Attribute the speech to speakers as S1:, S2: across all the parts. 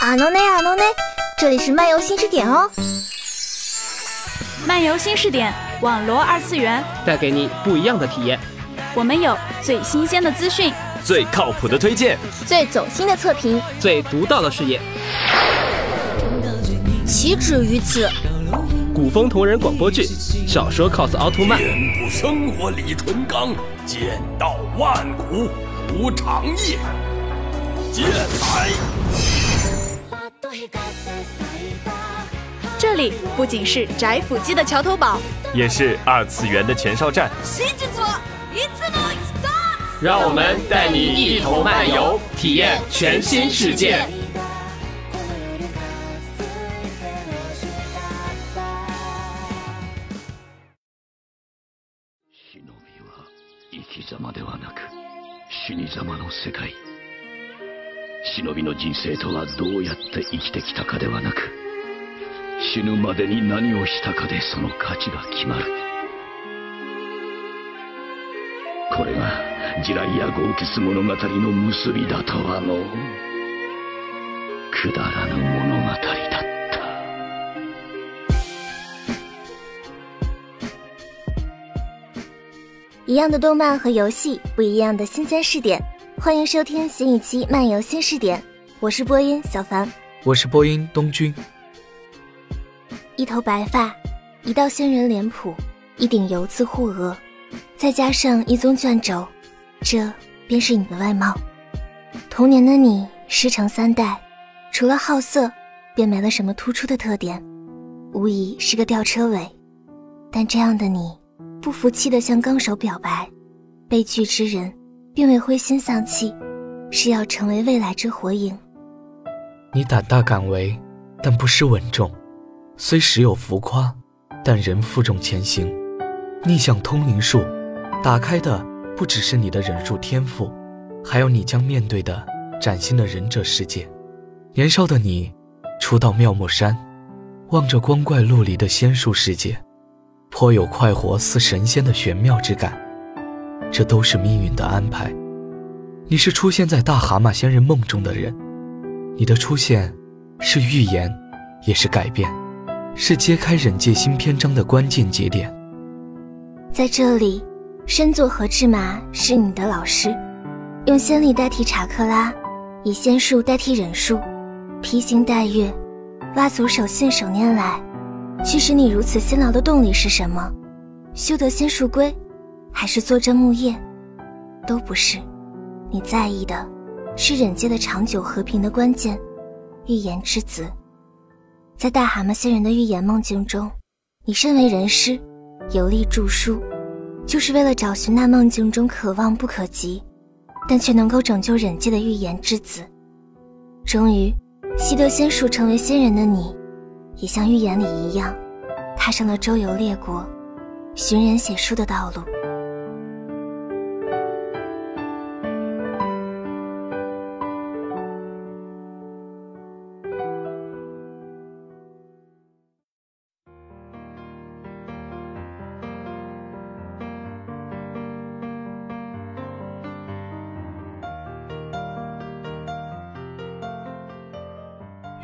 S1: 阿诺内阿诺内，这里是漫游新视点哦。
S2: 漫游新视点，网罗二次元，
S3: 带给你不一样的体验。
S2: 我们有最新鲜的资讯，
S4: 最靠谱的推荐，
S1: 最走心的测评，
S3: 最独到的视野。
S1: 岂止于此？
S3: 古风同人广播剧，小说 cos 奥特曼。
S4: 遍布生活李纯刚，剑道万古无长夜。剑来！
S2: 这里不仅是宅腐姬的桥头堡，
S4: 也是二次元的前哨站。
S3: 让我们带你一同漫游，体验全新世界。
S5: 人生とはどうやって生きてきたかではなく死ぬまでに何をしたかでその価値が決まる。これが地雷や豪傑物語の結びだとはのくだらぬ物語だった。
S1: 一样的动漫和游戏，不一样的新鲜视点。欢迎收听新一期漫游新视点，我是播音小凡，
S6: 我是播音东君。
S1: 一头白发，一道仙人脸谱，一顶油渍护额，再加上一宗卷轴，这便是你的外貌。童年的你师承三代，除了好色，便没了什么突出的特点，无疑是个吊车尾。但这样的你，不服气的向纲手表白，被拒之人。并未灰心丧气，是要成为未来之火影。
S6: 你胆大敢为，但不失稳重；虽时有浮夸，但仍负重前行。逆向通灵术，打开的不只是你的忍术天赋，还有你将面对的崭新的忍者世界。年少的你，初到妙木山，望着光怪陆离的仙术世界，颇有快活似神仙的玄妙之感。这都是命运的安排。你是出现在大蛤蟆仙人梦中的人，你的出现是预言，也是改变，是揭开忍界新篇章的关键节点。
S1: 在这里，深作和志麻是你的老师，用仙力代替查克拉，以仙术代替忍术，披星戴月，挖足手信手拈来。驱使你如此辛劳的动力是什么？修得仙术龟？还是坐镇木叶，都不是。你在意的，是忍界的长久和平的关键——预言之子。在大蛤蟆仙人的预言梦境中，你身为人师，游历著书，就是为了找寻那梦境中可望不可及，但却能够拯救忍界的预言之子。终于，习得仙术成为仙人的你，也像预言里一样，踏上了周游列国、寻人写书的道路。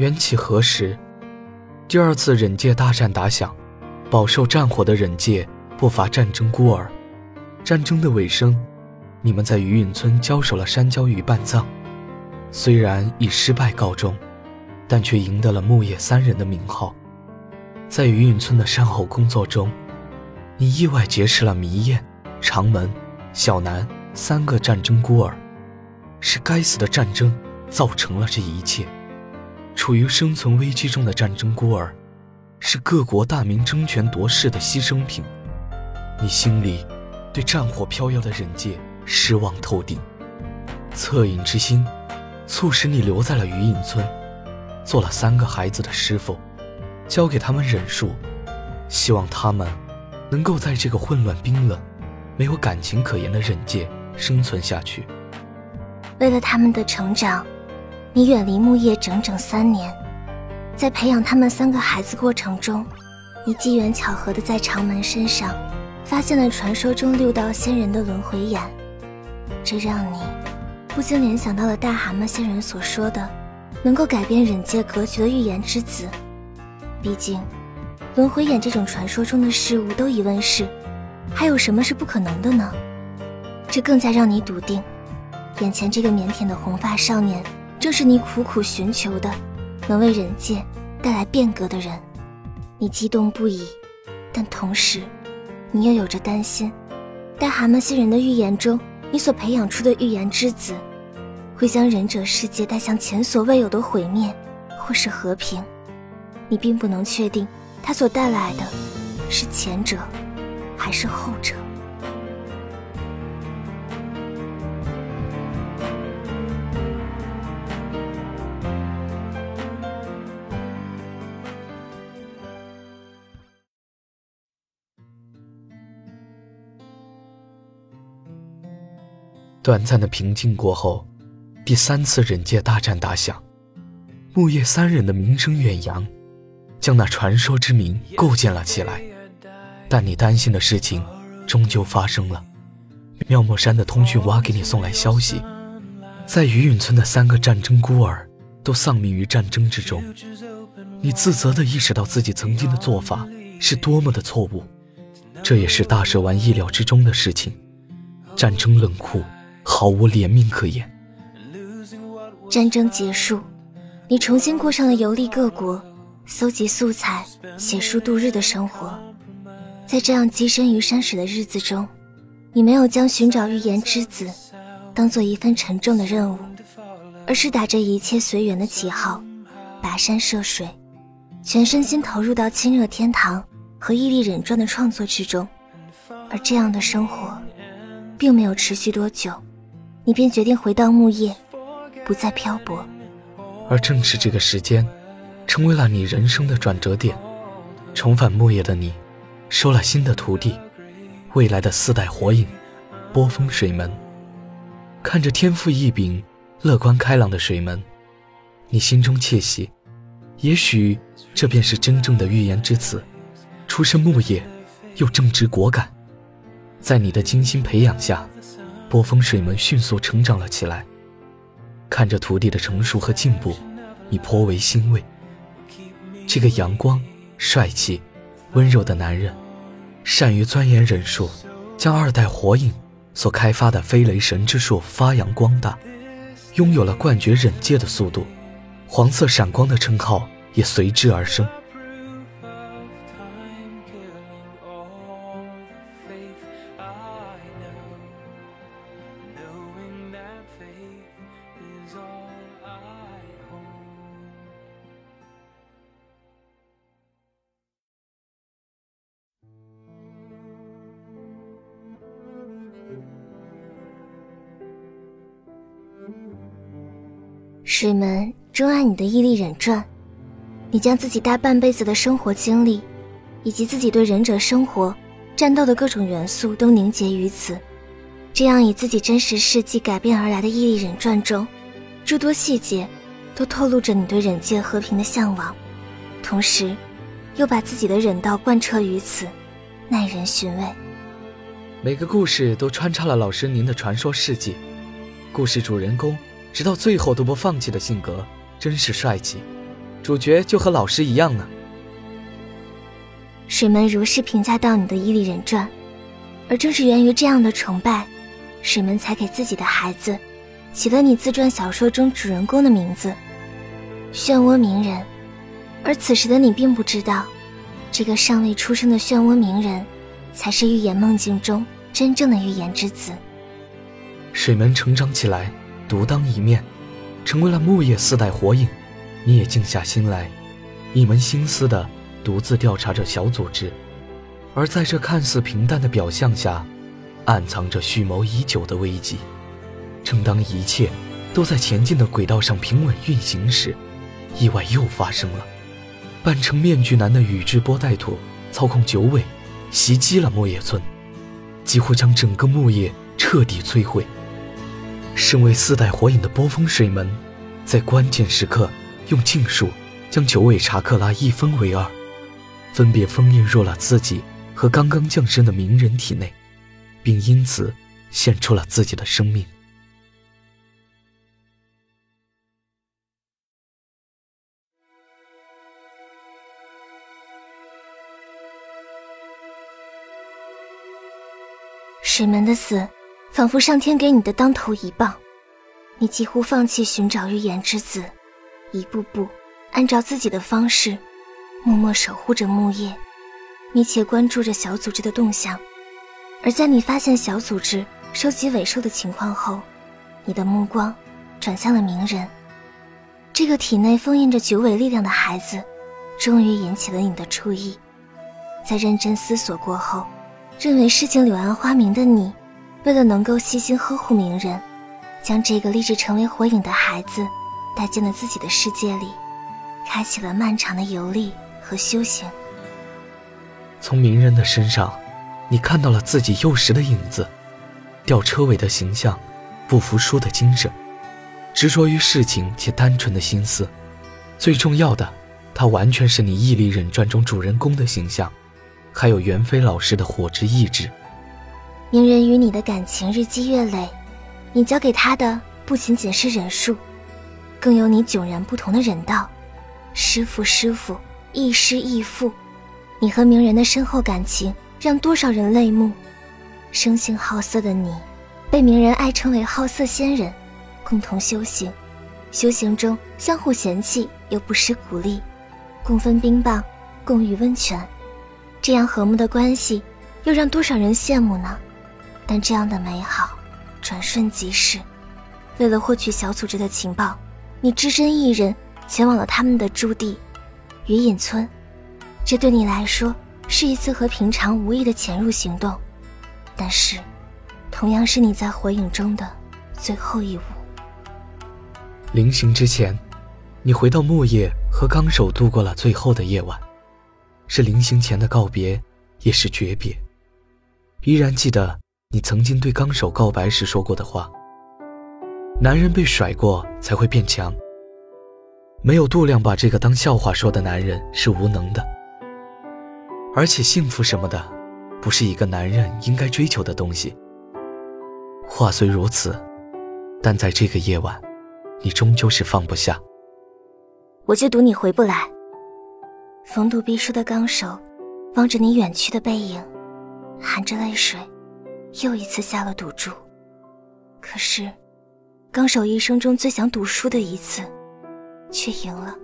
S6: 缘起何时？第二次忍界大战打响，饱受战火的忍界不乏战争孤儿。战争的尾声，你们在余隐村交手了山椒鱼半藏，虽然以失败告终，但却赢得了木叶三人的名号。在余隐村的善后工作中，你意外结识了迷燕、长门、小南三个战争孤儿。是该死的战争造成了这一切。处于生存危机中的战争孤儿，是各国大明争权夺势的牺牲品。你心里对战火飘摇的忍界失望透顶，恻隐之心促使你留在了余隐村，做了三个孩子的师傅，教给他们忍术，希望他们能够在这个混乱冰冷、没有感情可言的忍界生存下去。
S1: 为了他们的成长。你远离木叶整整三年，在培养他们三个孩子过程中，你机缘巧合的在长门身上发现了传说中六道仙人的轮回眼，这让你不禁联想到了大蛤蟆仙人所说的能够改变忍界格局的预言之子。毕竟，轮回眼这种传说中的事物都已问世，还有什么是不可能的呢？这更加让你笃定，眼前这个腼腆的红发少年，正是你苦苦寻求的，能为人界带来变革的人。你激动不已，但同时，你又有着担心：在蛤蟆星人的预言中，你所培养出的预言之子，会将忍者世界带向前所未有的毁灭，或是和平。你并不能确定，他所带来的，是前者，还是后者。
S6: 短暂的平静过后，第三次忍界大战打响。木叶三人的名声远扬，将那传说之名构建了起来。但你担心的事情终究发生了。妙木山的通讯蛙给你送来消息，在余允村的三个战争孤儿都丧命于战争之中。你自责地意识到自己曾经的做法是多么的错误，这也是大蛇丸意料之中的事情。战争冷酷。毫无怜悯可言。
S1: 战争结束，你重新过上了游历各国、搜集素材、写书度日的生活。在这样跻身于山水的日子中，你没有将寻找预言之子当做一份沉重的任务，而是打着一切随缘的旗号，跋山涉水，全身心投入到《亲热天堂》和《毅力忍传》的创作之中。而这样的生活，并没有持续多久。你便决定回到木叶，不再漂泊。
S6: 而正是这个时间，成为了你人生的转折点。重返木叶的你，收了新的徒弟，未来的四代火影，波风水门。看着天赋异禀、乐观开朗的水门，你心中窃喜。也许这便是真正的预言之子，出身木叶，又正直果敢。在你的精心培养下。波风水门迅速成长了起来，看着徒弟的成熟和进步，你颇为欣慰。这个阳光、帅气、温柔的男人，善于钻研忍术，将二代火影所开发的飞雷神之术发扬光大，拥有了冠绝忍界的速度，黄色闪光的称号也随之而生。
S1: 水门钟爱你的毅力忍传，你将自己大半辈子的生活经历，以及自己对忍者生活、战斗的各种元素都凝结于此。这样以自己真实事迹改编而来的毅力忍传中，诸多细节都透露着你对忍界和平的向往，同时，又把自己的忍道贯彻于此，耐人寻味。
S6: 每个故事都穿插了老师您的传说事迹，故事主人公。直到最后都不放弃的性格，真是帅气。主角就和老师一样呢。
S1: 水门如是评价到你的《伊利人传》，而正是源于这样的崇拜，水门才给自己的孩子起了你自传小说中主人公的名字——漩涡鸣人。而此时的你并不知道，这个尚未出生的漩涡鸣人，才是预言梦境中真正的预言之子。
S6: 水门成长起来。独当一面，成为了木叶四代火影。你也静下心来，一门心思的独自调查着小组织。而在这看似平淡的表象下，暗藏着蓄谋已久的危机。正当一切都在前进的轨道上平稳运行时，意外又发生了。扮成面具男的宇智波带土操控九尾，袭击了木叶村，几乎将整个木叶彻底摧毁。身为四代火影的波风水门在关键时刻用禁术将九尾查克拉一分为二分别封印入了自己和刚刚降生的鸣人体内并因此献出了自己的生命。
S1: 水门的死仿佛上天给你的当头一棒，你几乎放弃寻找预言之子，一步步按照自己的方式，默默守护着木叶，密切关注着小组织的动向。而在你发现小组织收集尾兽的情况后，你的目光转向了鸣人。这个体内封印着九尾力量的孩子，终于引起了你的注意。在认真思索过后，认为事情柳暗花明的你，为了能够细心呵护鸣人，将这个立志成为火影的孩子带进了自己的世界里，开启了漫长的游历和修行。
S6: 从鸣人的身上，你看到了自己幼时的影子，吊车尾的形象，不服输的精神，执着于事情且单纯的心思。最重要的，他完全是你《毅力忍传》中主人公的形象。还有袁飞老师的火之意志。
S1: 鸣人与你的感情日积月累，你教给他的不仅仅是忍术，更有你迥然不同的忍道。师傅，师傅，亦师亦父。你和鸣人的深厚感情让多少人泪目。生性好色的你，被鸣人爱称为好色仙人，共同修行，修行中相互嫌弃又不失鼓励，共分冰棒，共浴温泉。这样和睦的关系，又让多少人羡慕呢？但这样的美好，转瞬即逝。为了获取小组织的情报，你只身一人前往了他们的驻地——云隐村。这对你来说是一次和平常无异的潜入行动，但是，同样是你在火影中的最后一舞。
S6: 临行之前，你回到木叶和纲手度过了最后的夜晚。是临行前的告别，也是诀别。依然记得你曾经对纲手告白时说过的话：“男人被甩过才会变强。”没有度量把这个当笑话说的男人是无能的。而且幸福什么的，不是一个男人应该追求的东西。话虽如此，但在这个夜晚，你终究是放不下。
S1: 我就赌你回不来。逢赌必输的纲手，望着你远去的背影，含着泪水，又一次下了赌注。可是，纲手一生中最想赌输的一次，却赢了。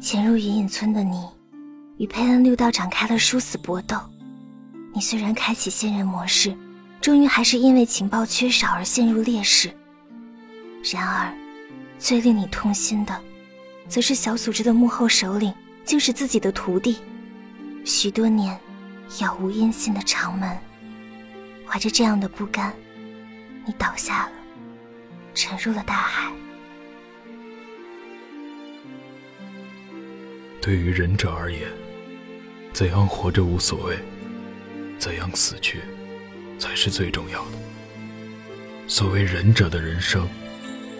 S1: 潜入云隐村的你，与佩恩六道展开了殊死搏斗。你虽然开启仙人模式，终于还是因为情报缺少而陷入劣势。然而，最令你痛心的，则是小组织的幕后首领竟是自己的徒弟。许多年，杳无音信的长门，怀着这样的不甘，你倒下了，沉入了大海。
S5: 对于忍者而言，怎样活着无所谓，怎样死去才是最重要的。所谓忍者的人生，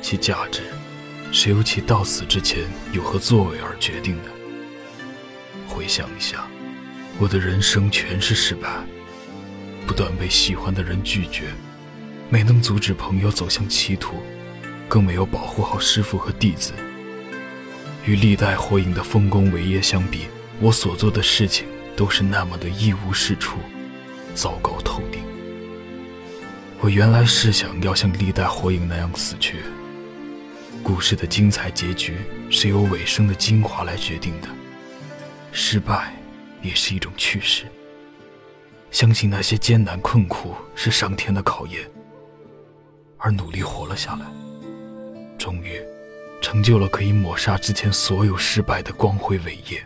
S5: 其价值是由其到死之前有何作为而决定的。回想一下，我的人生全是失败，不断被喜欢的人拒绝，没能阻止朋友走向歧途，更没有保护好师傅和弟子。与历代火影的丰功伟业相比，我所做的事情都是那么的一无是处，糟糕透顶。我原来是想要像历代火影那样死去，故事的精彩结局是由尾声的精华来决定的，失败也是一种趣事。相信那些艰难困苦是上天的考验，而努力活了下来，终于。成就了可以抹杀之前所有失败的光辉伟业。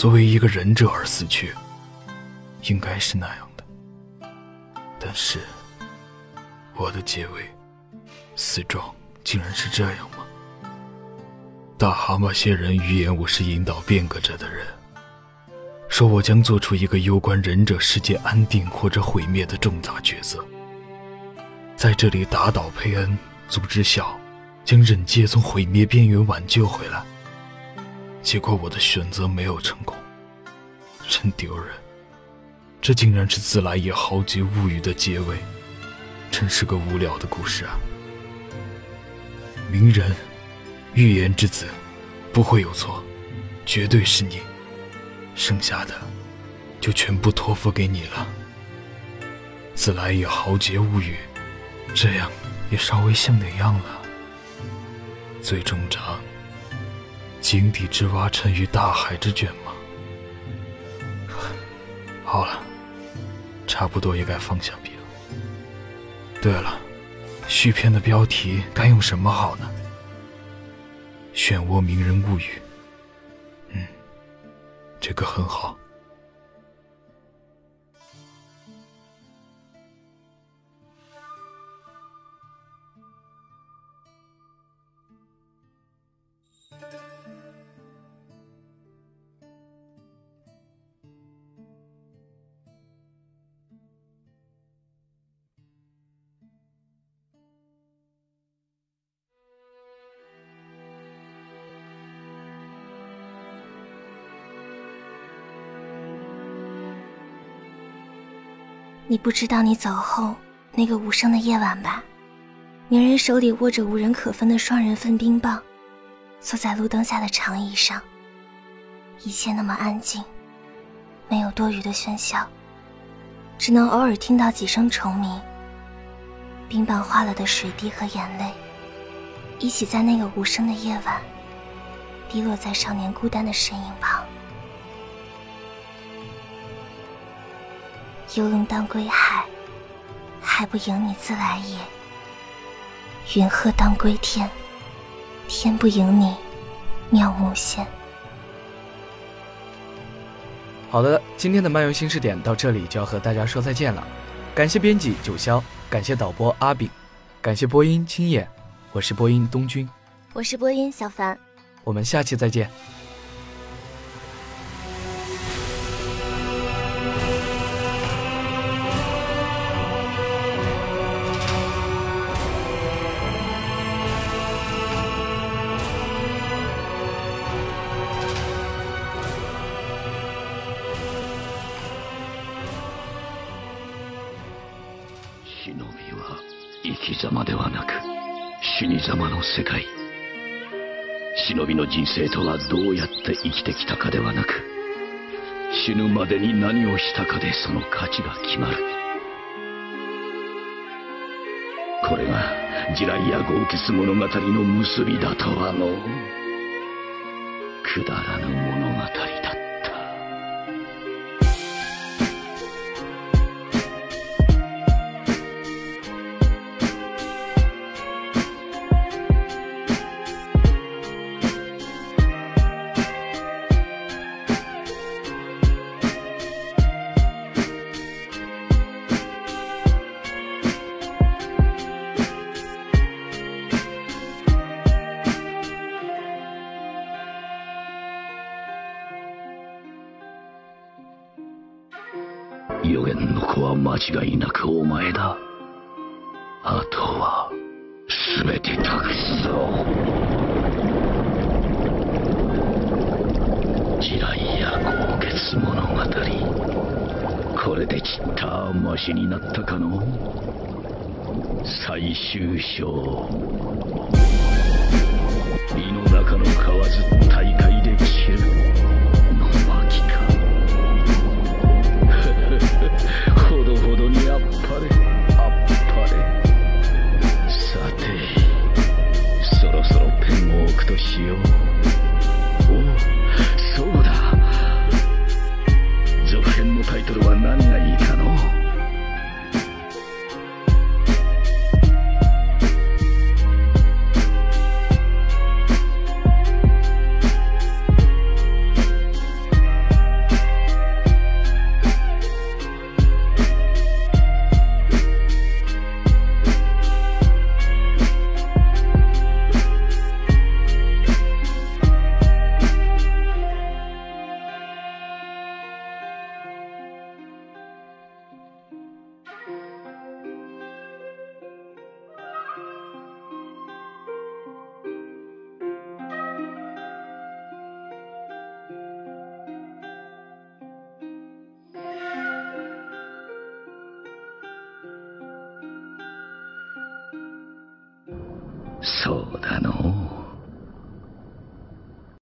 S5: 作为一个忍者而死去，应该是那样的。但是，我的结尾，死状竟然是这样吗？大蛤蟆仙人预言我是引导变革者的人，说我将做出一个攸关忍者世界安定或者毁灭的重大抉择，在这里打倒佩恩，组织小。将忍界从毁灭边缘挽救回来，结果我的选择没有成功。真丢人！这竟然是《自来也豪杰物语》的结尾，真是个无聊的故事啊！鸣人，预言之子，不会有错，绝对是你。剩下的，就全部托付给你了。《自来也豪杰物语》，这样也稍微像点样了。最终章，井底之蛙沉于大海之卷吗？好了，差不多也该放下笔了。对了，续篇的标题该用什么好呢？漩涡鸣人物语。嗯，这个很好。
S1: 你不知道你走后那个无声的夜晚吧？鸣人手里握着无人可分的双人份冰棒，坐在路灯下的长椅上。一切那么安静，没有多余的喧嚣，只能偶尔听到几声虫鸣。冰棒化了的水滴和眼泪，一起在那个无声的夜晚，滴落在少年孤单的身影旁。游龙当归海，还不迎你自来也；云鹤当归天，天不迎你妙木仙。
S6: 好的，今天的漫游新视点到这里就要和大家说再见了。感谢编辑九霄，感谢导播阿炳，感谢播音青叶，我是播音东君，
S1: 我是播音小凡，
S6: 我们下期再见。
S4: 世界。忍びの人生とはどうやって生きてきたかではなく死ぬまでに何をしたかでその価値が決まる。これが地雷や豪傑物語の結びだとはのくだらぬもの。間違いなくお前だ。あとは全て託すぞ。地雷や豪傑物語。これでちったましになったかの？最終章。胃の